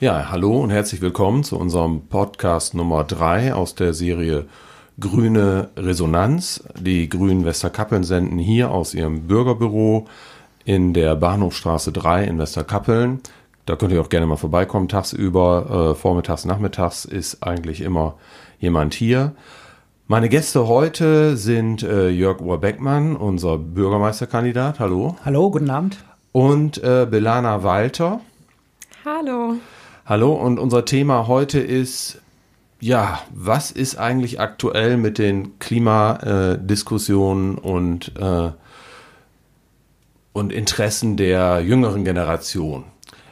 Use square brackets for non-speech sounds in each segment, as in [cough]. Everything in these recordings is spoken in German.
Ja, hallo und herzlich willkommen zu unserem Podcast Nummer 3 aus der Serie Grüne Resonanz. Die Grünen Westerkappeln senden hier aus ihrem Bürgerbüro in der Bahnhofstraße 3 in Westerkappeln. Da könnt ihr auch gerne mal vorbeikommen. Tagsüber, äh, vormittags, nachmittags ist eigentlich immer jemand hier. Meine Gäste heute sind äh, Jörg Urbeckmann, unser Bürgermeisterkandidat. Hallo. Hallo, guten Abend. Und äh, Belana Walter. Hallo. Hallo, und unser Thema heute ist, ja, was ist eigentlich aktuell mit den Klimadiskussionen und, äh, und Interessen der jüngeren Generation?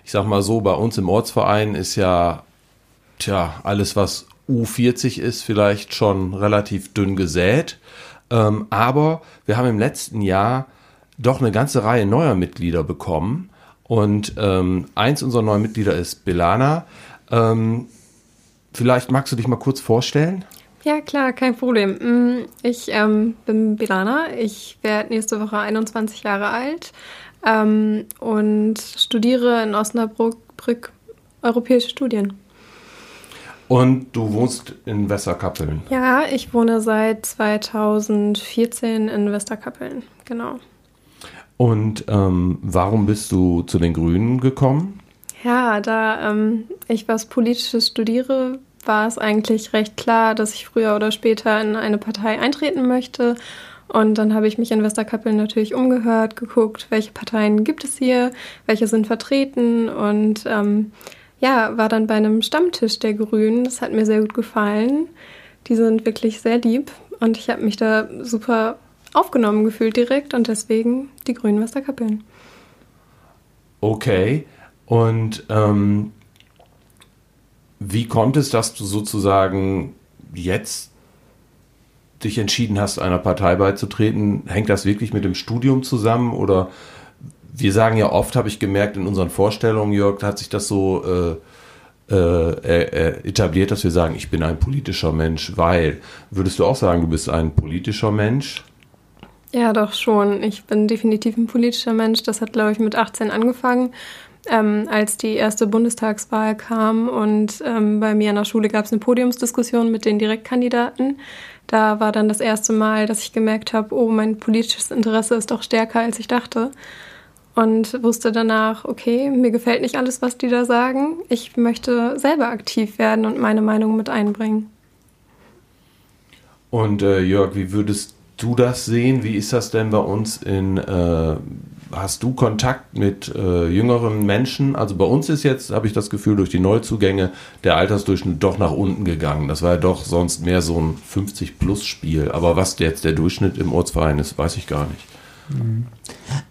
Ich sag mal so, bei uns im Ortsverein ist ja, tja, alles, was U40 ist, vielleicht schon relativ dünn gesät. Ähm, aber wir haben im letzten Jahr doch eine ganze Reihe neuer Mitglieder bekommen. Und ähm, eins unserer neuen Mitglieder ist Belana. Ähm, vielleicht magst du dich mal kurz vorstellen? Ja, klar, kein Problem. Mm, ich ähm, bin Belana. Ich werde nächste Woche 21 Jahre alt ähm, und studiere in Osnabrück europäische Studien. Und du wohnst in Westerkappeln? Ja, ich wohne seit 2014 in Westerkappeln, genau. Und ähm, warum bist du zu den Grünen gekommen? Ja, da ähm, ich was Politisches studiere, war es eigentlich recht klar, dass ich früher oder später in eine Partei eintreten möchte. Und dann habe ich mich in Westerkappeln natürlich umgehört, geguckt, welche Parteien gibt es hier, welche sind vertreten und ähm, ja, war dann bei einem Stammtisch der Grünen. Das hat mir sehr gut gefallen. Die sind wirklich sehr lieb und ich habe mich da super aufgenommen gefühlt direkt und deswegen die Grünen Westerkappeln. Okay. Und ähm, wie kommt es, dass du sozusagen jetzt dich entschieden hast, einer Partei beizutreten? Hängt das wirklich mit dem Studium zusammen oder wir sagen ja oft, habe ich gemerkt in unseren Vorstellungen, Jörg, hat sich das so äh, äh, etabliert, dass wir sagen, ich bin ein politischer Mensch, weil, würdest du auch sagen, du bist ein politischer Mensch? Ja, doch schon. Ich bin definitiv ein politischer Mensch. Das hat, glaube ich, mit 18 angefangen, ähm, als die erste Bundestagswahl kam. Und ähm, bei mir an der Schule gab es eine Podiumsdiskussion mit den Direktkandidaten. Da war dann das erste Mal, dass ich gemerkt habe, oh, mein politisches Interesse ist doch stärker, als ich dachte. Und wusste danach, okay, mir gefällt nicht alles, was die da sagen. Ich möchte selber aktiv werden und meine Meinung mit einbringen. Und äh, Jörg, wie würdest du das sehen? Wie ist das denn bei uns in, äh, hast du Kontakt mit äh, jüngeren Menschen? Also bei uns ist jetzt, habe ich das Gefühl, durch die Neuzugänge der Altersdurchschnitt doch nach unten gegangen. Das war ja doch sonst mehr so ein 50-Plus-Spiel. Aber was jetzt der Durchschnitt im Ortsverein ist, weiß ich gar nicht. Mhm.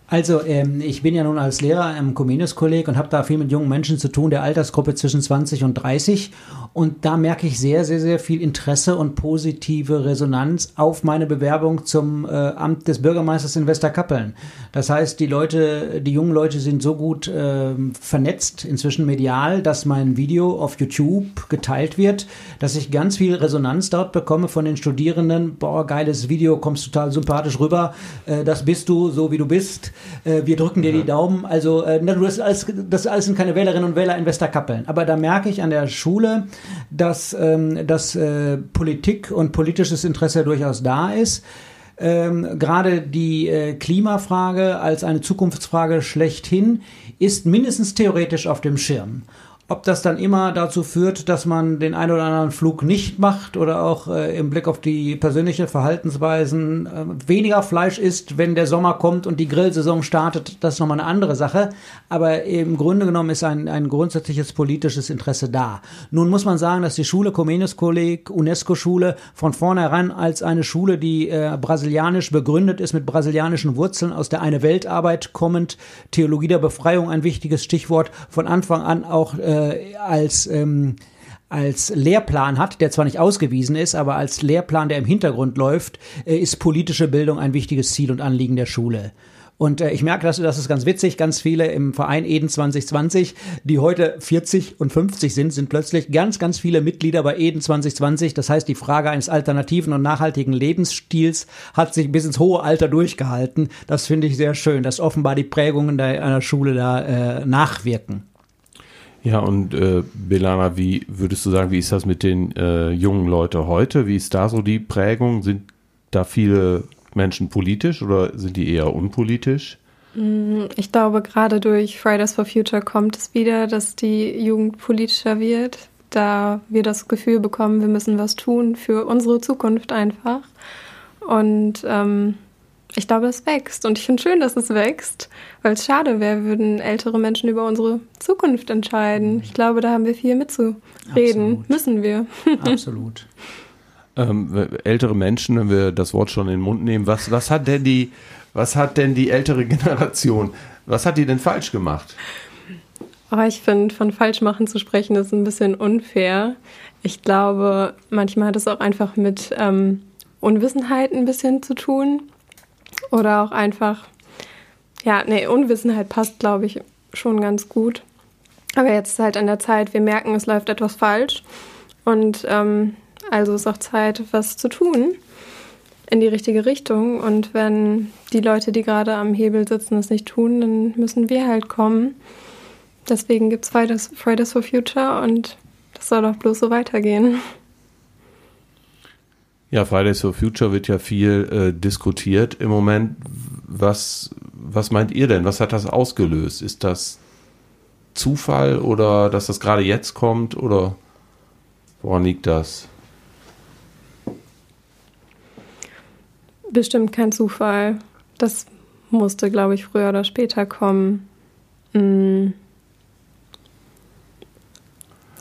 Also, ähm, ich bin ja nun als Lehrer im Comenius-Kolleg und habe da viel mit jungen Menschen zu tun, der Altersgruppe zwischen 20 und 30. Und da merke ich sehr, sehr, sehr viel Interesse und positive Resonanz auf meine Bewerbung zum äh, Amt des Bürgermeisters in Westerkappeln. Das heißt, die Leute, die jungen Leute sind so gut äh, vernetzt, inzwischen medial, dass mein Video auf YouTube geteilt wird, dass ich ganz viel Resonanz dort bekomme von den Studierenden. Boah, geiles Video, kommst total sympathisch rüber. Äh, das bist du, so wie du bist äh, wir drücken dir die Daumen. Also äh, das, alles, das alles sind keine Wählerinnen und Wähler in Westerkappeln. Aber da merke ich an der Schule, dass, ähm, dass äh, Politik und politisches Interesse durchaus da ist. Ähm, Gerade die äh, Klimafrage als eine Zukunftsfrage schlechthin ist mindestens theoretisch auf dem Schirm. Ob das dann immer dazu führt, dass man den einen oder anderen Flug nicht macht oder auch äh, im Blick auf die persönliche Verhaltensweisen äh, weniger Fleisch isst, wenn der Sommer kommt und die Grillsaison startet, das ist nochmal eine andere Sache. Aber im Grunde genommen ist ein, ein grundsätzliches politisches Interesse da. Nun muss man sagen, dass die Schule Comenius-Kolleg, UNESCO-Schule von vornherein als eine Schule, die äh, brasilianisch begründet ist, mit brasilianischen Wurzeln aus der Eine Weltarbeit kommend, Theologie der Befreiung ein wichtiges Stichwort, von Anfang an auch äh, äh, als ähm, als Lehrplan hat, der zwar nicht ausgewiesen ist, aber als Lehrplan, der im Hintergrund läuft, äh, ist politische Bildung ein wichtiges Ziel und Anliegen der Schule. Und äh, ich merke, dass das ist ganz witzig. Ganz viele im Verein Eden 2020, die heute 40 und 50 sind, sind plötzlich ganz, ganz viele Mitglieder bei Eden 2020. Das heißt, die Frage eines alternativen und nachhaltigen Lebensstils hat sich bis ins hohe Alter durchgehalten. Das finde ich sehr schön, dass offenbar die Prägungen der, einer Schule da äh, nachwirken. Ja, und äh, Belana, wie würdest du sagen, wie ist das mit den äh, jungen Leuten heute? Wie ist da so die Prägung? Sind da viele Menschen politisch oder sind die eher unpolitisch? Mm, ich glaube, gerade durch Fridays for Future kommt es wieder, dass die Jugend politischer wird, da wir das Gefühl bekommen, wir müssen was tun für unsere Zukunft einfach. Und ähm, ich glaube, es wächst. Und ich finde schön, dass es wächst, weil es schade wäre, würden ältere Menschen über unsere Zukunft entscheiden. Ich glaube, da haben wir viel mitzureden. Absolut. Müssen wir. [laughs] Absolut. Ähm, ältere Menschen, wenn wir das Wort schon in den Mund nehmen, was, was hat denn die, was hat denn die ältere Generation, was hat die denn falsch gemacht? Oh, ich finde, von Falschmachen zu sprechen, ist ein bisschen unfair. Ich glaube, manchmal hat es auch einfach mit ähm, Unwissenheit ein bisschen zu tun. Oder auch einfach, ja, nee, Unwissenheit passt, glaube ich, schon ganz gut. Aber jetzt ist halt an der Zeit, wir merken, es läuft etwas falsch. Und ähm, also ist auch Zeit, was zu tun in die richtige Richtung. Und wenn die Leute, die gerade am Hebel sitzen, es nicht tun, dann müssen wir halt kommen. Deswegen gibt es Fridays, Fridays for Future und das soll doch bloß so weitergehen. Ja, Fridays for Future wird ja viel äh, diskutiert im Moment. Was, was meint ihr denn? Was hat das ausgelöst? Ist das Zufall oder dass das gerade jetzt kommt oder woran liegt das? Bestimmt kein Zufall. Das musste, glaube ich, früher oder später kommen. Hm.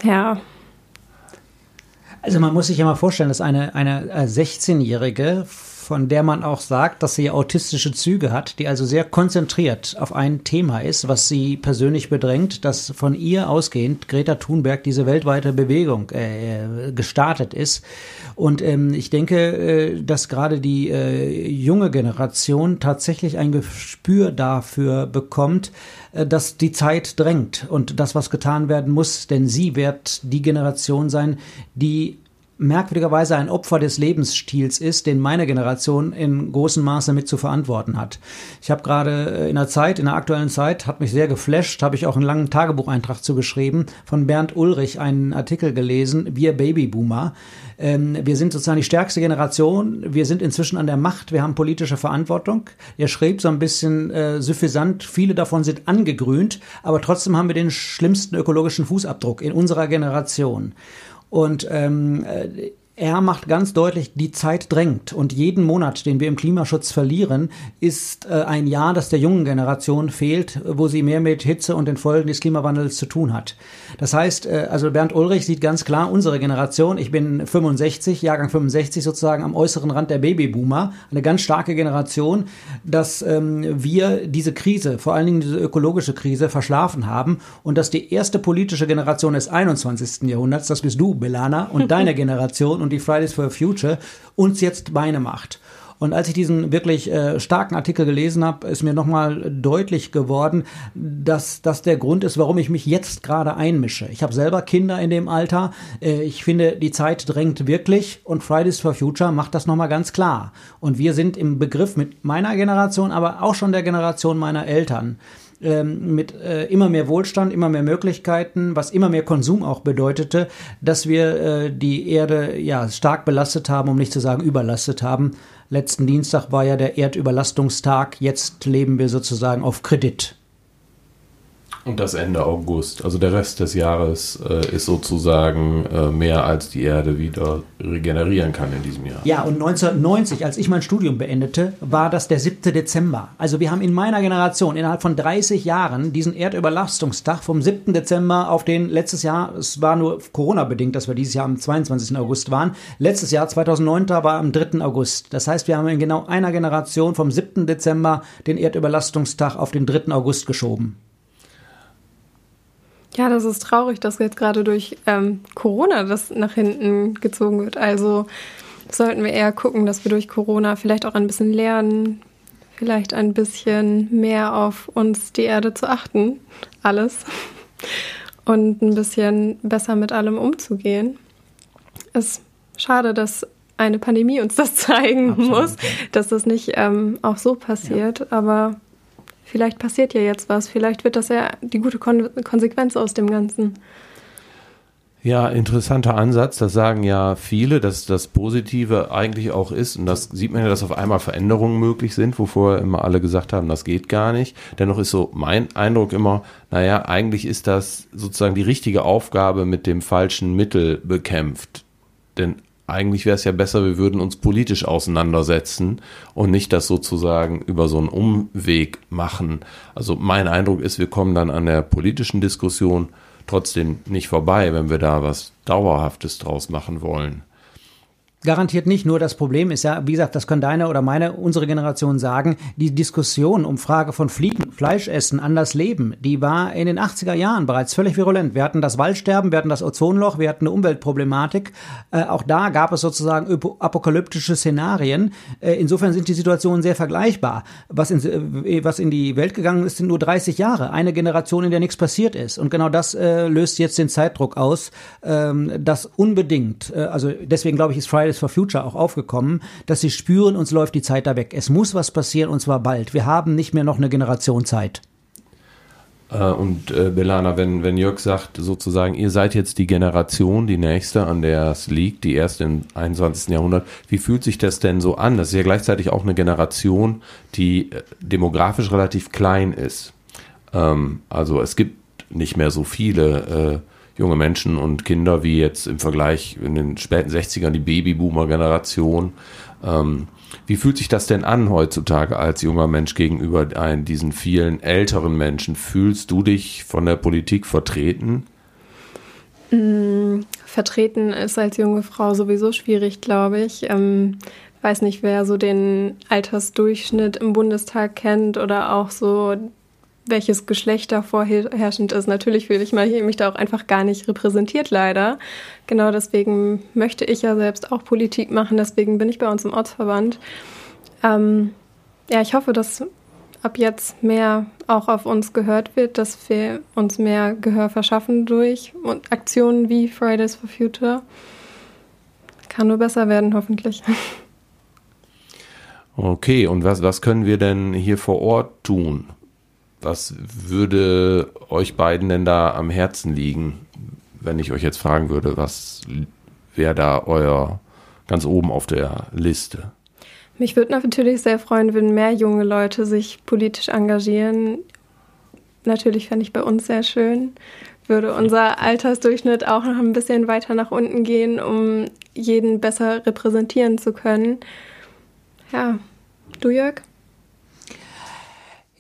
Ja, also man muss sich ja mal vorstellen, dass eine, eine 16-Jährige, von der man auch sagt, dass sie autistische Züge hat, die also sehr konzentriert auf ein Thema ist, was sie persönlich bedrängt, dass von ihr ausgehend Greta Thunberg diese weltweite Bewegung äh, gestartet ist. Und ähm, ich denke, äh, dass gerade die äh, junge Generation tatsächlich ein Gespür dafür bekommt, äh, dass die Zeit drängt und das, was getan werden muss, denn sie wird die Generation sein, die merkwürdigerweise ein Opfer des Lebensstils ist, den meine Generation in großem Maße mit zu verantworten hat. Ich habe gerade äh, in der Zeit, in der aktuellen Zeit, hat mich sehr geflasht, habe ich auch einen langen Tagebucheintrag zugeschrieben, von Bernd Ulrich einen Artikel gelesen, Wir Babyboomer. Ähm, wir sind sozusagen die stärkste Generation, wir sind inzwischen an der Macht, wir haben politische Verantwortung. Er schrieb so ein bisschen äh, suffisant, viele davon sind angegrünt, aber trotzdem haben wir den schlimmsten ökologischen Fußabdruck in unserer Generation. Und ähm, äh, er macht ganz deutlich, die Zeit drängt. Und jeden Monat, den wir im Klimaschutz verlieren, ist äh, ein Jahr, das der jungen Generation fehlt, wo sie mehr mit Hitze und den Folgen des Klimawandels zu tun hat. Das heißt, äh, also Bernd Ulrich sieht ganz klar, unsere Generation, ich bin 65, Jahrgang 65 sozusagen am äußeren Rand der Babyboomer, eine ganz starke Generation, dass ähm, wir diese Krise, vor allen Dingen diese ökologische Krise, verschlafen haben und dass die erste politische Generation des 21. Jahrhunderts, das bist du, Belana, und [laughs] deine Generation, und die Fridays for Future uns jetzt Beine macht. Und als ich diesen wirklich äh, starken Artikel gelesen habe, ist mir nochmal deutlich geworden, dass das der Grund ist, warum ich mich jetzt gerade einmische. Ich habe selber Kinder in dem Alter. Äh, ich finde, die Zeit drängt wirklich und Fridays for Future macht das nochmal ganz klar. Und wir sind im Begriff mit meiner Generation, aber auch schon der Generation meiner Eltern, ähm, mit äh, immer mehr Wohlstand, immer mehr Möglichkeiten, was immer mehr Konsum auch bedeutete, dass wir äh, die Erde ja stark belastet haben, um nicht zu sagen überlastet haben. Letzten Dienstag war ja der Erdüberlastungstag. Jetzt leben wir sozusagen auf Kredit. Und das Ende August, also der Rest des Jahres äh, ist sozusagen äh, mehr als die Erde wieder regenerieren kann in diesem Jahr. Ja, und 1990, als ich mein Studium beendete, war das der 7. Dezember. Also wir haben in meiner Generation innerhalb von 30 Jahren diesen Erdüberlastungstag vom 7. Dezember auf den letztes Jahr, es war nur Corona-bedingt, dass wir dieses Jahr am 22. August waren. Letztes Jahr, 2009, war am 3. August. Das heißt, wir haben in genau einer Generation vom 7. Dezember den Erdüberlastungstag auf den 3. August geschoben. Ja, das ist traurig, dass jetzt gerade durch ähm, Corona das nach hinten gezogen wird. Also sollten wir eher gucken, dass wir durch Corona vielleicht auch ein bisschen lernen, vielleicht ein bisschen mehr auf uns die Erde zu achten, alles, [laughs] und ein bisschen besser mit allem umzugehen. Es ist schade, dass eine Pandemie uns das [laughs] zeigen Absolut, muss, dass das nicht ähm, auch so passiert, ja. aber vielleicht passiert ja jetzt was, vielleicht wird das ja die gute Kon Konsequenz aus dem Ganzen. Ja, interessanter Ansatz. Das sagen ja viele, dass das Positive eigentlich auch ist. Und das sieht man ja, dass auf einmal Veränderungen möglich sind, wovor immer alle gesagt haben, das geht gar nicht. Dennoch ist so mein Eindruck immer, naja, eigentlich ist das sozusagen die richtige Aufgabe mit dem falschen Mittel bekämpft. Denn eigentlich wäre es ja besser, wir würden uns politisch auseinandersetzen und nicht das sozusagen über so einen Umweg machen. Also mein Eindruck ist, wir kommen dann an der politischen Diskussion trotzdem nicht vorbei, wenn wir da was Dauerhaftes draus machen wollen. Garantiert nicht. Nur das Problem ist ja, wie gesagt, das können deine oder meine, unsere Generation sagen, die Diskussion um Frage von Fliegen, Fleischessen, anders leben, die war in den 80er Jahren bereits völlig virulent. Wir hatten das Waldsterben, wir hatten das Ozonloch, wir hatten eine Umweltproblematik. Äh, auch da gab es sozusagen apokalyptische Szenarien. Äh, insofern sind die Situationen sehr vergleichbar. Was in, äh, was in die Welt gegangen ist, sind nur 30 Jahre. Eine Generation, in der nichts passiert ist. Und genau das äh, löst jetzt den Zeitdruck aus, ähm, das unbedingt, äh, also deswegen glaube ich, ist Fridays Fridays for Future auch aufgekommen, dass sie spüren, uns läuft die Zeit da weg. Es muss was passieren und zwar bald. Wir haben nicht mehr noch eine Generation Zeit. Äh, und äh, Belana, wenn, wenn Jörg sagt, sozusagen, ihr seid jetzt die Generation, die nächste, an der es liegt, die erste im 21. Jahrhundert, wie fühlt sich das denn so an? Das ist ja gleichzeitig auch eine Generation, die äh, demografisch relativ klein ist. Ähm, also es gibt nicht mehr so viele äh, junge Menschen und Kinder wie jetzt im Vergleich in den späten 60ern die Babyboomer-Generation. Ähm, wie fühlt sich das denn an heutzutage als junger Mensch gegenüber ein, diesen vielen älteren Menschen? Fühlst du dich von der Politik vertreten? Mm, vertreten ist als junge Frau sowieso schwierig, glaube ich. Ähm, weiß nicht, wer so den Altersdurchschnitt im Bundestag kennt oder auch so welches Geschlecht da vorherrschend ist. Natürlich fühle ich mich da auch einfach gar nicht repräsentiert, leider. Genau deswegen möchte ich ja selbst auch Politik machen, deswegen bin ich bei uns im Ortsverband. Ähm, ja, ich hoffe, dass ab jetzt mehr auch auf uns gehört wird, dass wir uns mehr Gehör verschaffen durch Aktionen wie Fridays for Future. Kann nur besser werden, hoffentlich. Okay, und was, was können wir denn hier vor Ort tun? Was würde euch beiden denn da am Herzen liegen, wenn ich euch jetzt fragen würde, was wäre da euer ganz oben auf der Liste? Mich würde natürlich sehr freuen, wenn mehr junge Leute sich politisch engagieren. Natürlich fände ich bei uns sehr schön. Würde unser Altersdurchschnitt auch noch ein bisschen weiter nach unten gehen, um jeden besser repräsentieren zu können. Ja, du Jörg?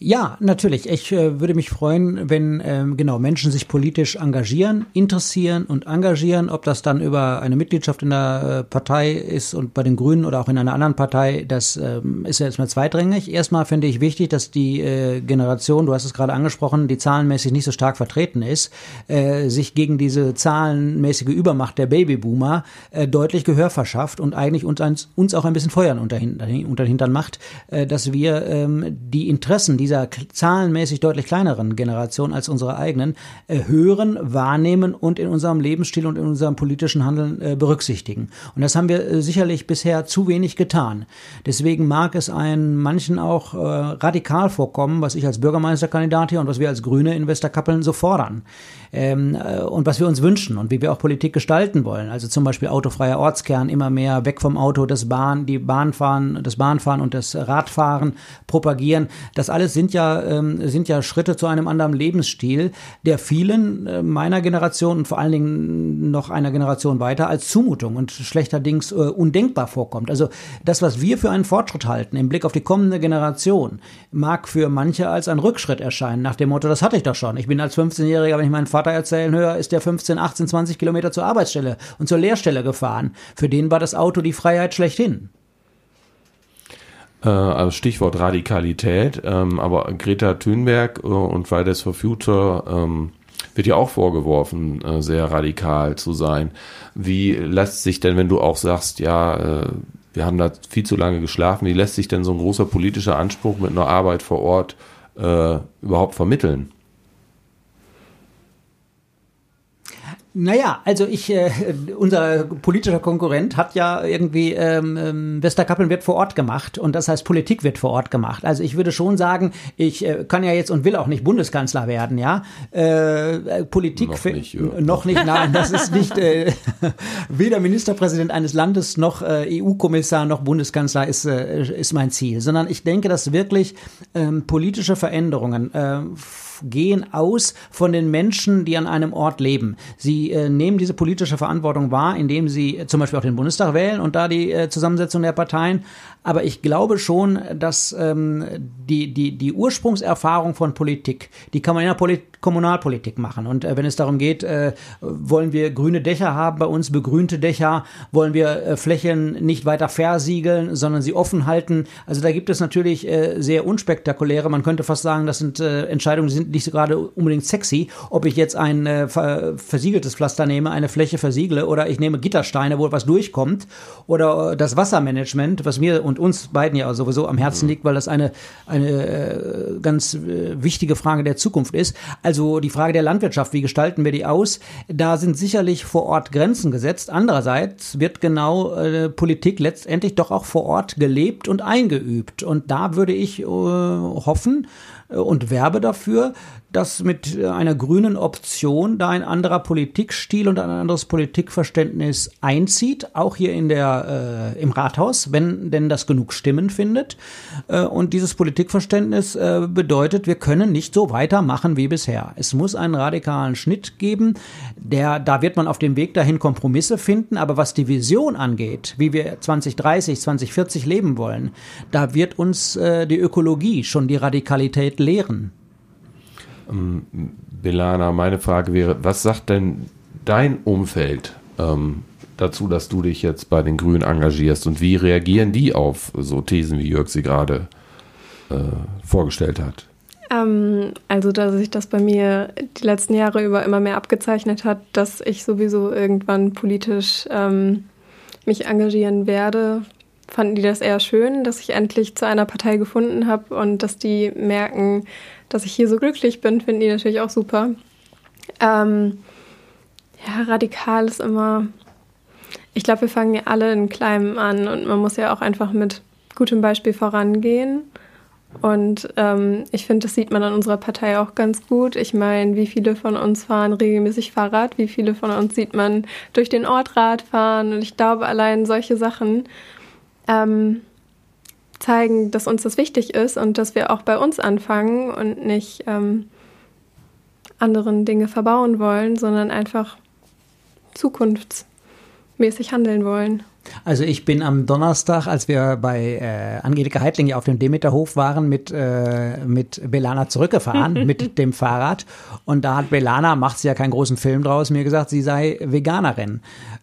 Ja, natürlich. Ich äh, würde mich freuen, wenn ähm, genau Menschen sich politisch engagieren, interessieren und engagieren, ob das dann über eine Mitgliedschaft in der äh, Partei ist und bei den Grünen oder auch in einer anderen Partei, das ähm, ist ja jetzt mal zweitrangig. Erstmal finde ich wichtig, dass die äh, Generation, du hast es gerade angesprochen, die zahlenmäßig nicht so stark vertreten ist, äh, sich gegen diese zahlenmäßige Übermacht der Babyboomer äh, deutlich Gehör verschafft und eigentlich uns, uns auch ein bisschen Feuern unter, unter den Hintern macht, äh, dass wir ähm, die Interessen dieser dieser zahlenmäßig deutlich kleineren Generation als unsere eigenen äh, hören, wahrnehmen und in unserem Lebensstil und in unserem politischen Handeln äh, berücksichtigen. Und das haben wir äh, sicherlich bisher zu wenig getan. Deswegen mag es einen manchen auch radikal vorkommen, was ich als Bürgermeisterkandidat hier und was wir als Grüne in Westerkappeln so fordern ähm, äh, und was wir uns wünschen und wie wir auch Politik gestalten wollen. Also zum Beispiel autofreier Ortskern, immer mehr weg vom Auto, das Bahn, die Bahnfahren, das Bahnfahren und das Radfahren propagieren. Das alles sind ja, ähm, sind ja Schritte zu einem anderen Lebensstil, der vielen äh, meiner Generation und vor allen Dingen noch einer Generation weiter als Zumutung und schlechterdings äh, undenkbar vorkommt. Also das, was wir für einen Fortschritt halten im Blick auf die kommende Generation, mag für manche als ein Rückschritt erscheinen, nach dem Motto, das hatte ich doch schon. Ich bin als 15-Jähriger, wenn ich meinen Vater erzählen höre, ist der 15, 18, 20 Kilometer zur Arbeitsstelle und zur Lehrstelle gefahren. Für den war das Auto die Freiheit schlechthin. Äh, also Stichwort Radikalität, ähm, aber Greta Thunberg äh, und Fridays for Future ähm, wird ja auch vorgeworfen, äh, sehr radikal zu sein. Wie lässt sich denn, wenn du auch sagst, ja, wir haben da viel zu lange geschlafen, wie lässt sich denn so ein großer politischer Anspruch mit einer Arbeit vor Ort äh, überhaupt vermitteln? Naja, also ich, äh, unser politischer Konkurrent hat ja irgendwie, ähm, ähm, Westerkappeln wird vor Ort gemacht und das heißt Politik wird vor Ort gemacht. Also ich würde schon sagen, ich äh, kann ja jetzt und will auch nicht Bundeskanzler werden, ja. Äh, Politik noch nicht, ja. noch nicht, nein, das ist nicht äh, [laughs] weder Ministerpräsident eines Landes noch äh, EU-Kommissar noch Bundeskanzler ist, äh, ist mein Ziel, sondern ich denke, dass wirklich ähm, politische Veränderungen äh, gehen aus von den Menschen, die an einem Ort leben. Sie äh, nehmen diese politische Verantwortung wahr, indem sie äh, zum Beispiel auch den Bundestag wählen und da die äh, Zusammensetzung der Parteien. Aber ich glaube schon, dass ähm, die, die, die Ursprungserfahrung von Politik, die kann man in der Polit Kommunalpolitik machen. Und äh, wenn es darum geht, äh, wollen wir grüne Dächer haben bei uns, begrünte Dächer, wollen wir äh, Flächen nicht weiter versiegeln, sondern sie offen halten. Also da gibt es natürlich äh, sehr unspektakuläre, man könnte fast sagen, das sind äh, Entscheidungen, die sind nicht so gerade unbedingt sexy, ob ich jetzt ein äh, versiegeltes Pflaster nehme, eine Fläche versiegle oder ich nehme Gittersteine, wo was durchkommt oder das Wassermanagement, was mir und uns beiden ja sowieso am Herzen liegt, weil das eine, eine ganz wichtige Frage der Zukunft ist. Also die Frage der Landwirtschaft, wie gestalten wir die aus? Da sind sicherlich vor Ort Grenzen gesetzt. Andererseits wird genau äh, Politik letztendlich doch auch vor Ort gelebt und eingeübt. Und da würde ich äh, hoffen, und werbe dafür, dass mit einer grünen Option da ein anderer Politikstil und ein anderes Politikverständnis einzieht, auch hier in der, äh, im Rathaus, wenn denn das genug Stimmen findet. Äh, und dieses Politikverständnis äh, bedeutet, wir können nicht so weitermachen wie bisher. Es muss einen radikalen Schnitt geben, der, da wird man auf dem Weg dahin Kompromisse finden, aber was die Vision angeht, wie wir 2030, 2040 leben wollen, da wird uns äh, die Ökologie schon die Radikalität lehren. Ähm, Belana, meine Frage wäre, was sagt denn dein Umfeld ähm, dazu, dass du dich jetzt bei den Grünen engagierst und wie reagieren die auf so Thesen, wie Jörg sie gerade äh, vorgestellt hat? Ähm, also, dass sich das bei mir die letzten Jahre über immer mehr abgezeichnet hat, dass ich sowieso irgendwann politisch ähm, mich engagieren werde, fanden die das eher schön, dass ich endlich zu einer Partei gefunden habe und dass die merken, dass ich hier so glücklich bin, finden die natürlich auch super. Ähm, ja, radikal ist immer. Ich glaube, wir fangen ja alle in Kleinem an und man muss ja auch einfach mit gutem Beispiel vorangehen. Und ähm, ich finde, das sieht man an unserer Partei auch ganz gut. Ich meine, wie viele von uns fahren regelmäßig Fahrrad, wie viele von uns sieht man durch den Ort Rad fahren. Und ich glaube, allein solche Sachen ähm, zeigen, dass uns das wichtig ist und dass wir auch bei uns anfangen und nicht ähm, anderen Dinge verbauen wollen, sondern einfach zukunftsmäßig handeln wollen. Also ich bin am Donnerstag, als wir bei äh, Angelika Heitling auf dem Demeterhof waren, mit, äh, mit Belana zurückgefahren, [laughs] mit dem Fahrrad. Und da hat Belana, macht sie ja keinen großen Film draus, mir gesagt, sie sei Veganerin.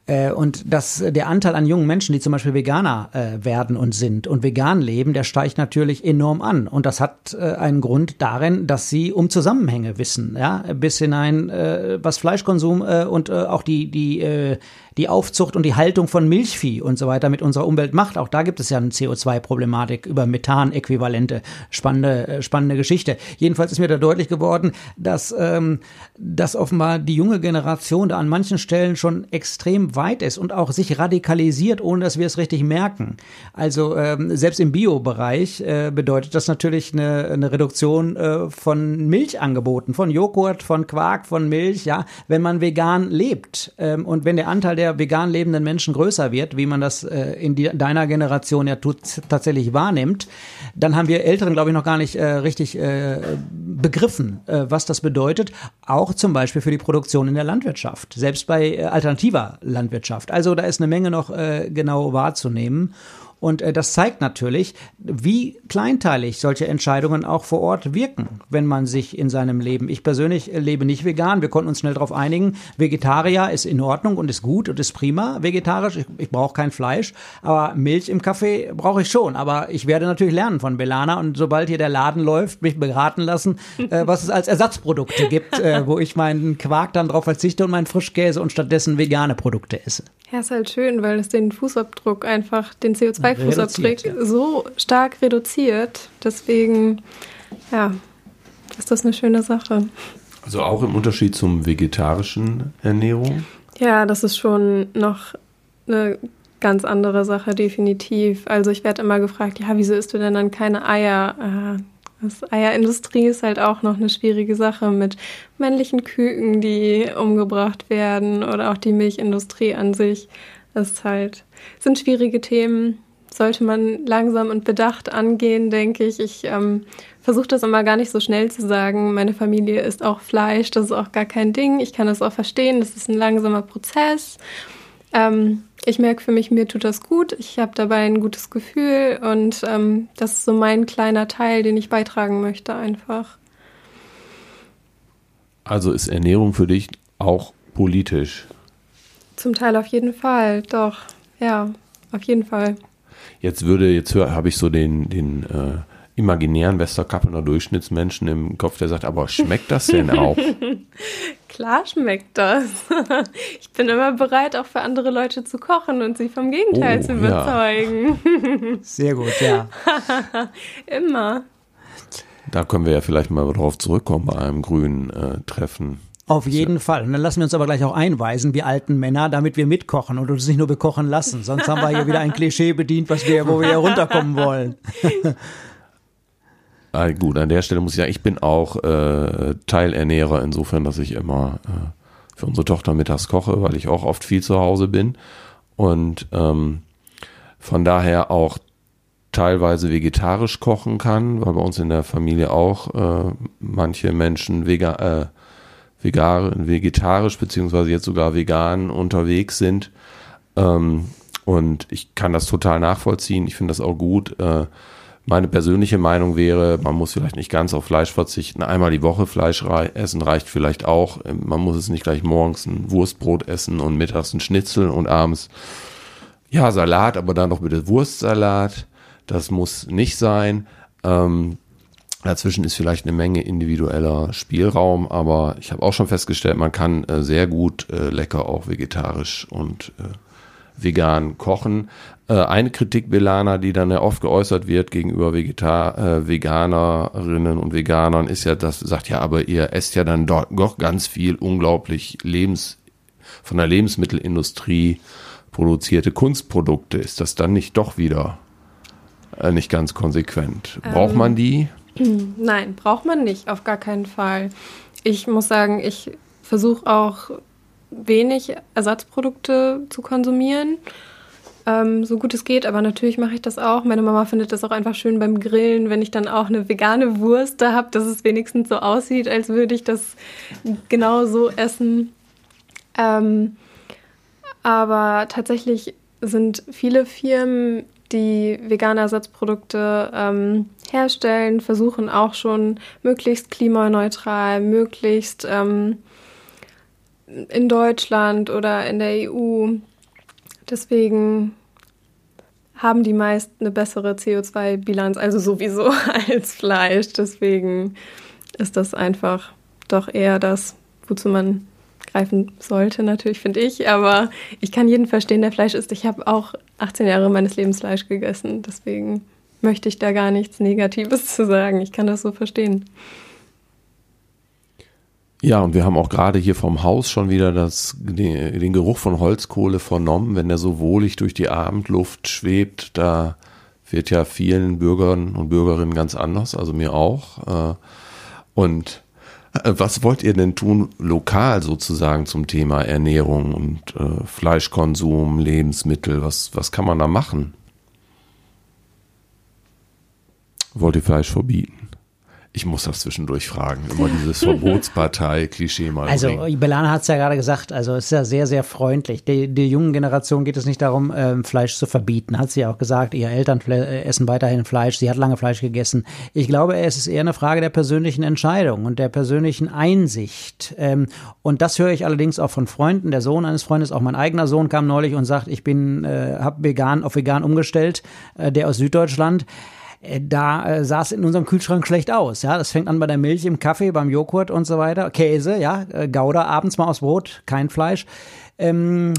Äh, und dass der Anteil an jungen Menschen, die zum Beispiel Veganer äh, werden und sind und vegan leben, der steigt natürlich enorm an. Und das hat äh, einen Grund darin, dass sie um Zusammenhänge wissen, ja, bis hinein, äh, was Fleischkonsum äh, und äh, auch die, die äh, die Aufzucht und die Haltung von Milchvieh und so weiter mit unserer Umwelt macht. Auch da gibt es ja eine CO2-Problematik über Methan-Äquivalente. Spannende, äh, spannende Geschichte. Jedenfalls ist mir da deutlich geworden, dass, ähm, dass offenbar die junge Generation da an manchen Stellen schon extrem weit ist und auch sich radikalisiert, ohne dass wir es richtig merken. Also ähm, selbst im Bio-Bereich äh, bedeutet das natürlich eine, eine Reduktion äh, von Milchangeboten, von Joghurt, von Quark, von Milch, ja, wenn man vegan lebt. Ähm, und wenn der Anteil der vegan lebenden Menschen größer wird, wie man das äh, in die, deiner Generation ja tut, tatsächlich wahrnimmt, dann haben wir Älteren, glaube ich, noch gar nicht äh, richtig äh, begriffen, äh, was das bedeutet. Auch zum Beispiel für die Produktion in der Landwirtschaft, selbst bei äh, alternativer Landwirtschaft. Also da ist eine Menge noch äh, genau wahrzunehmen. Und äh, das zeigt natürlich, wie kleinteilig solche Entscheidungen auch vor Ort wirken, wenn man sich in seinem Leben. Ich persönlich äh, lebe nicht vegan. Wir konnten uns schnell darauf einigen. Vegetarier ist in Ordnung und ist gut und ist prima. Vegetarisch, ich, ich brauche kein Fleisch, aber Milch im Kaffee brauche ich schon. Aber ich werde natürlich lernen von Belana und sobald hier der Laden läuft, mich beraten lassen, äh, [laughs] was es als Ersatzprodukte gibt, äh, wo ich meinen Quark dann drauf verzichte und meinen Frischkäse und stattdessen vegane Produkte esse. Ja, ist halt schön, weil es den Fußabdruck einfach, den CO2-Fußabdruck ja. so stark reduziert. Deswegen, ja, ist das eine schöne Sache. Also auch im Unterschied zum vegetarischen Ernährung? Ja, das ist schon noch eine ganz andere Sache, definitiv. Also ich werde immer gefragt, ja, wieso isst du denn dann keine Eier? Äh, das Eierindustrie ist halt auch noch eine schwierige Sache mit männlichen Küken, die umgebracht werden oder auch die Milchindustrie an sich. Das ist halt, sind schwierige Themen. Sollte man langsam und bedacht angehen, denke ich. Ich ähm, versuche das immer gar nicht so schnell zu sagen. Meine Familie isst auch Fleisch, das ist auch gar kein Ding. Ich kann das auch verstehen, das ist ein langsamer Prozess. Ähm, ich merke für mich, mir tut das gut. Ich habe dabei ein gutes Gefühl und ähm, das ist so mein kleiner Teil, den ich beitragen möchte einfach. Also ist Ernährung für dich auch politisch? Zum Teil auf jeden Fall, doch. Ja, auf jeden Fall. Jetzt würde, jetzt habe ich so den, den äh, imaginären Westerkappener Durchschnittsmenschen im Kopf, der sagt, aber schmeckt das denn auch? [laughs] Klar schmeckt das. Ich bin immer bereit, auch für andere Leute zu kochen und sie vom Gegenteil oh, zu überzeugen. Ja. [laughs] Sehr gut, ja. [laughs] immer. Da können wir ja vielleicht mal drauf zurückkommen bei einem grünen äh, Treffen. Auf jeden Fall. Und dann lassen wir uns aber gleich auch einweisen, wir alten Männer, damit wir mitkochen und uns nicht nur bekochen lassen. Sonst haben wir hier wieder ein Klischee bedient, was wir, wo wir hier runterkommen wollen. [laughs] Ah, gut, an der Stelle muss ich sagen, ich bin auch äh, Teilernährer insofern, dass ich immer äh, für unsere Tochter mittags koche, weil ich auch oft viel zu Hause bin und ähm, von daher auch teilweise vegetarisch kochen kann, weil bei uns in der Familie auch äh, manche Menschen vega, äh, vegan, vegetarisch beziehungsweise jetzt sogar vegan unterwegs sind. Ähm, und ich kann das total nachvollziehen. Ich finde das auch gut. Äh, meine persönliche Meinung wäre, man muss vielleicht nicht ganz auf Fleisch verzichten. Einmal die Woche Fleisch essen reicht vielleicht auch. Man muss es nicht gleich morgens ein Wurstbrot essen und mittags ein Schnitzel und abends ja Salat, aber dann doch bitte Wurstsalat. Das muss nicht sein. Ähm, dazwischen ist vielleicht eine Menge individueller Spielraum, aber ich habe auch schon festgestellt, man kann äh, sehr gut äh, lecker auch vegetarisch und äh, vegan kochen. Äh, eine Kritik Belana, die dann ja oft geäußert wird gegenüber Vegetar äh, Veganerinnen und Veganern, ist ja, dass sagt ja, aber ihr esst ja dann doch, doch ganz viel unglaublich Lebens von der Lebensmittelindustrie produzierte Kunstprodukte. Ist das dann nicht doch wieder äh, nicht ganz konsequent? Braucht ähm, man die? [clears throat] Nein, braucht man nicht, auf gar keinen Fall. Ich muss sagen, ich versuche auch wenig Ersatzprodukte zu konsumieren, ähm, so gut es geht. Aber natürlich mache ich das auch. Meine Mama findet das auch einfach schön beim Grillen, wenn ich dann auch eine vegane Wurst da habe, dass es wenigstens so aussieht, als würde ich das genau so essen. Ähm, aber tatsächlich sind viele Firmen, die vegane Ersatzprodukte ähm, herstellen, versuchen auch schon möglichst klimaneutral, möglichst ähm, in Deutschland oder in der EU. Deswegen haben die meist eine bessere CO2-Bilanz, also sowieso [laughs] als Fleisch. Deswegen ist das einfach doch eher das, wozu man greifen sollte, natürlich, finde ich. Aber ich kann jeden verstehen, der Fleisch isst. Ich habe auch 18 Jahre meines Lebens Fleisch gegessen. Deswegen möchte ich da gar nichts Negatives zu sagen. Ich kann das so verstehen. Ja, und wir haben auch gerade hier vom Haus schon wieder das, den, Geruch von Holzkohle vernommen, wenn der so wohlig durch die Abendluft schwebt. Da wird ja vielen Bürgern und Bürgerinnen ganz anders, also mir auch. Äh, und äh, was wollt ihr denn tun, lokal sozusagen zum Thema Ernährung und äh, Fleischkonsum, Lebensmittel? Was, was kann man da machen? Wollt ihr Fleisch verbieten? Ich muss das zwischendurch fragen. Immer dieses Verbotspartei-Klischee [laughs] mal. Also, bringen. Belana hat es ja gerade gesagt, also es ist ja sehr, sehr freundlich. Der, der jungen Generation geht es nicht darum, ähm, Fleisch zu verbieten. Hat sie ja auch gesagt, ihre Eltern äh, essen weiterhin Fleisch. Sie hat lange Fleisch gegessen. Ich glaube, es ist eher eine Frage der persönlichen Entscheidung und der persönlichen Einsicht. Ähm, und das höre ich allerdings auch von Freunden. Der Sohn eines Freundes, auch mein eigener Sohn, kam neulich und sagt, ich bin, äh, habe vegan auf vegan umgestellt, äh, der aus Süddeutschland. Äh, da äh, sah es in unserem Kühlschrank schlecht aus. Ja, das fängt an bei der Milch, im Kaffee, beim Joghurt und so weiter. Käse, ja, äh, Gouda abends mal aus Brot, kein Fleisch. Ähm,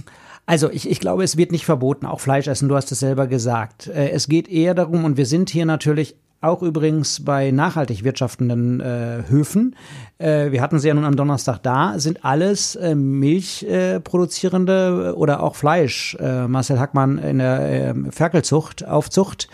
also ich, ich glaube, es wird nicht verboten, auch Fleisch essen, du hast es selber gesagt. Es geht eher darum, und wir sind hier natürlich auch übrigens bei nachhaltig wirtschaftenden äh, Höfen. Äh, wir hatten sie ja nun am Donnerstag da, sind alles äh, Milchproduzierende oder auch Fleisch. Marcel Hackmann in der Ferkelzucht, Aufzucht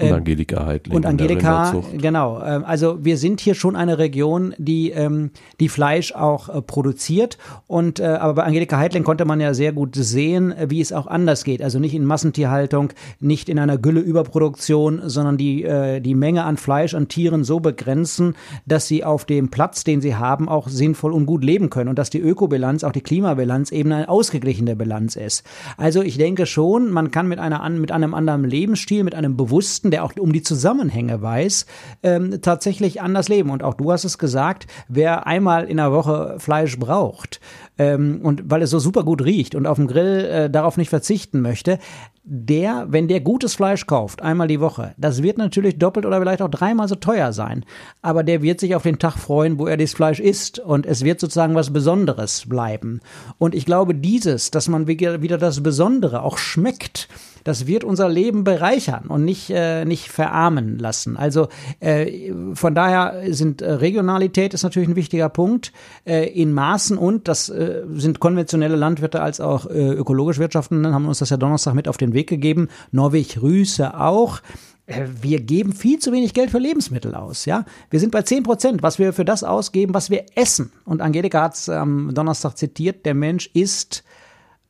und ähm, Angelika Heidling. Und Angelika, genau. Ähm, also wir sind hier schon eine Region, die, ähm, die Fleisch auch äh, produziert. Und äh, aber bei Angelika Heidling konnte man ja sehr gut sehen, äh, wie es auch anders geht. Also nicht in Massentierhaltung, nicht in einer Gülleüberproduktion, sondern die, die Menge an Fleisch an Tieren so begrenzen, dass sie auf dem Platz, den sie haben, auch sinnvoll und gut leben können. Und dass die Ökobilanz, auch die Klimabilanz eben eine ausgeglichene Bilanz ist. Also ich denke schon, man kann mit einer mit einem anderen Lebensstil, mit einem bewussten der auch um die Zusammenhänge weiß, ähm, tatsächlich anders leben. Und auch du hast es gesagt, wer einmal in der Woche Fleisch braucht ähm, und weil es so super gut riecht und auf dem Grill äh, darauf nicht verzichten möchte, der, wenn der gutes Fleisch kauft, einmal die Woche, das wird natürlich doppelt oder vielleicht auch dreimal so teuer sein. Aber der wird sich auf den Tag freuen, wo er das Fleisch isst und es wird sozusagen was Besonderes bleiben. Und ich glaube, dieses, dass man wieder das Besondere auch schmeckt, das wird unser Leben bereichern und nicht, äh, nicht verarmen lassen. Also äh, von daher sind äh, Regionalität ist natürlich ein wichtiger Punkt äh, in Maßen und das äh, sind konventionelle Landwirte als auch äh, ökologisch Wirtschaftenden haben uns das ja Donnerstag mit auf den Weg gegeben. Norweg Rüße auch äh, wir geben viel zu wenig Geld für Lebensmittel aus, ja. Wir sind bei 10 Prozent, was wir für das ausgeben, was wir essen. Und Angelika hat es am Donnerstag zitiert, der Mensch isst,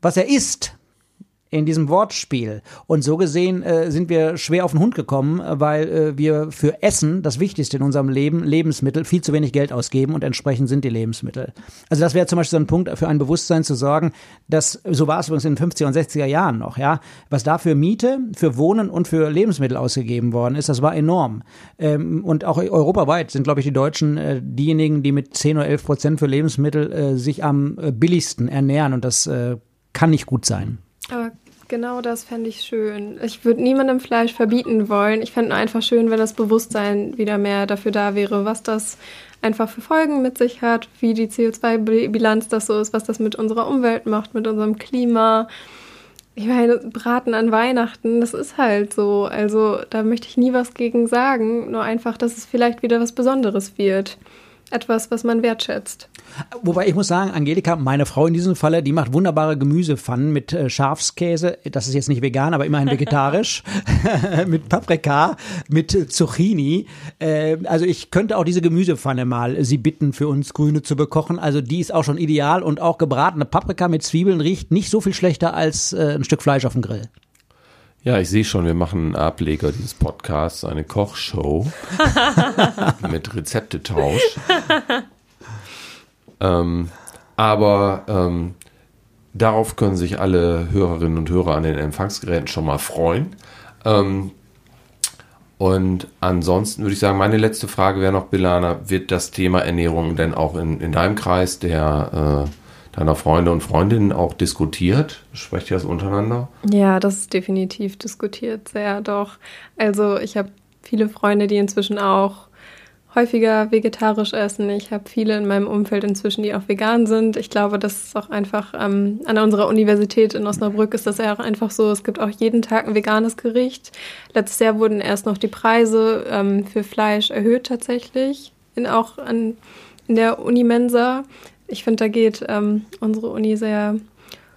was er isst in diesem Wortspiel. Und so gesehen äh, sind wir schwer auf den Hund gekommen, weil äh, wir für Essen, das Wichtigste in unserem Leben, Lebensmittel, viel zu wenig Geld ausgeben und entsprechend sind die Lebensmittel. Also das wäre zum Beispiel so ein Punkt für ein Bewusstsein zu sorgen, dass, so war es übrigens in den 50er und 60er Jahren noch, ja, was da für Miete, für Wohnen und für Lebensmittel ausgegeben worden ist, das war enorm. Ähm, und auch europaweit sind, glaube ich, die Deutschen äh, diejenigen, die mit 10 oder 11 Prozent für Lebensmittel äh, sich am äh, billigsten ernähren und das äh, kann nicht gut sein. Genau das fände ich schön. Ich würde niemandem Fleisch verbieten wollen. Ich fände einfach schön, wenn das Bewusstsein wieder mehr dafür da wäre, was das einfach für Folgen mit sich hat, wie die CO2-Bilanz das so ist, was das mit unserer Umwelt macht, mit unserem Klima. Ich meine, Braten an Weihnachten, das ist halt so. Also da möchte ich nie was gegen sagen, nur einfach, dass es vielleicht wieder was Besonderes wird etwas, was man wertschätzt. Wobei ich muss sagen, Angelika, meine Frau in diesem Falle, die macht wunderbare Gemüsepfannen mit äh, Schafskäse. Das ist jetzt nicht vegan, aber immerhin vegetarisch. [laughs] mit Paprika, mit Zucchini. Äh, also ich könnte auch diese Gemüsepfanne mal sie bitten, für uns Grüne zu bekochen. Also die ist auch schon ideal und auch gebratene Paprika mit Zwiebeln riecht nicht so viel schlechter als äh, ein Stück Fleisch auf dem Grill. Ja, ich sehe schon, wir machen einen Ableger dieses Podcasts, eine Kochshow [laughs] mit Rezeptetausch. ähm, aber ähm, darauf können sich alle Hörerinnen und Hörer an den Empfangsgeräten schon mal freuen. Ähm, und ansonsten würde ich sagen, meine letzte Frage wäre noch, Bilana, wird das Thema Ernährung denn auch in, in deinem Kreis der äh, deiner Freunde und Freundinnen auch diskutiert? Sprecht ihr das untereinander? Ja, das ist definitiv diskutiert, sehr doch. Also ich habe viele Freunde, die inzwischen auch häufiger vegetarisch essen. Ich habe viele in meinem Umfeld inzwischen, die auch vegan sind. Ich glaube, das ist auch einfach ähm, an unserer Universität in Osnabrück ist das ja auch einfach so. Es gibt auch jeden Tag ein veganes Gericht. Letztes Jahr wurden erst noch die Preise ähm, für Fleisch erhöht tatsächlich, in, auch an, in der Unimensa ich finde, da geht ähm, unsere Uni sehr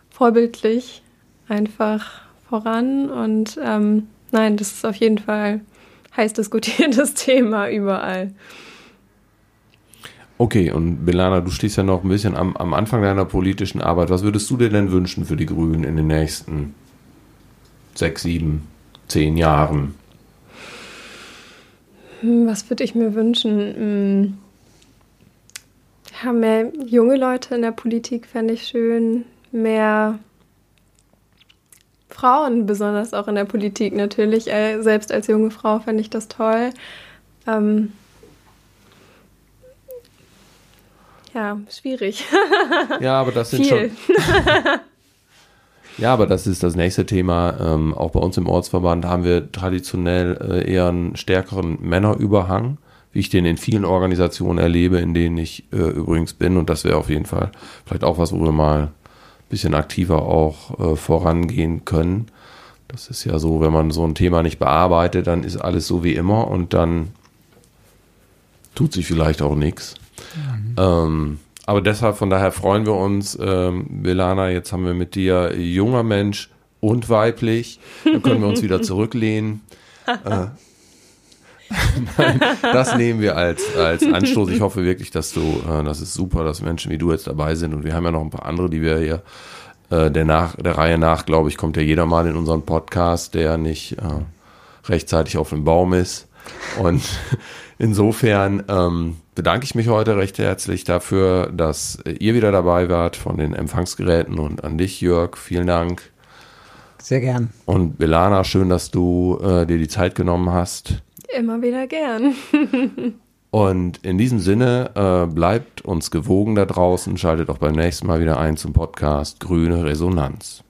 vorbildlich einfach voran. Und ähm, nein, das ist auf jeden Fall heiß diskutiertes [laughs] Thema überall. Okay, und Belana, du stehst ja noch ein bisschen am, am Anfang deiner politischen Arbeit. Was würdest du dir denn wünschen für die Grünen in den nächsten sechs, sieben, zehn Jahren? Hm, was würde ich mir wünschen? Ja, mehr junge Leute in der Politik fände ich schön. Mehr Frauen, besonders auch in der Politik natürlich. Äh, selbst als junge Frau fände ich das toll. Ähm ja, schwierig. Ja, aber das sind Viel. schon. ja, aber das ist das nächste Thema. Ähm, auch bei uns im Ortsverband haben wir traditionell äh, eher einen stärkeren Männerüberhang wie ich den in vielen Organisationen erlebe, in denen ich äh, übrigens bin. Und das wäre auf jeden Fall vielleicht auch was, wo wir mal ein bisschen aktiver auch äh, vorangehen können. Das ist ja so, wenn man so ein Thema nicht bearbeitet, dann ist alles so wie immer und dann tut sich vielleicht auch nichts. Mhm. Ähm, aber deshalb, von daher freuen wir uns, ähm, Belana, jetzt haben wir mit dir junger Mensch und weiblich. Dann können wir uns wieder [laughs] zurücklehnen. äh, [laughs] Nein, das nehmen wir als, als Anstoß. Ich hoffe wirklich, dass du, äh, das ist super, dass Menschen wie du jetzt dabei sind. Und wir haben ja noch ein paar andere, die wir hier äh, der, nach, der Reihe nach, glaube ich, kommt ja jeder mal in unseren Podcast, der nicht äh, rechtzeitig auf dem Baum ist. Und [laughs] insofern ähm, bedanke ich mich heute recht herzlich dafür, dass ihr wieder dabei wart von den Empfangsgeräten und an dich, Jörg. Vielen Dank. Sehr gern. Und Belana, schön, dass du äh, dir die Zeit genommen hast. Immer wieder gern. [laughs] Und in diesem Sinne, äh, bleibt uns gewogen da draußen, schaltet auch beim nächsten Mal wieder ein zum Podcast Grüne Resonanz.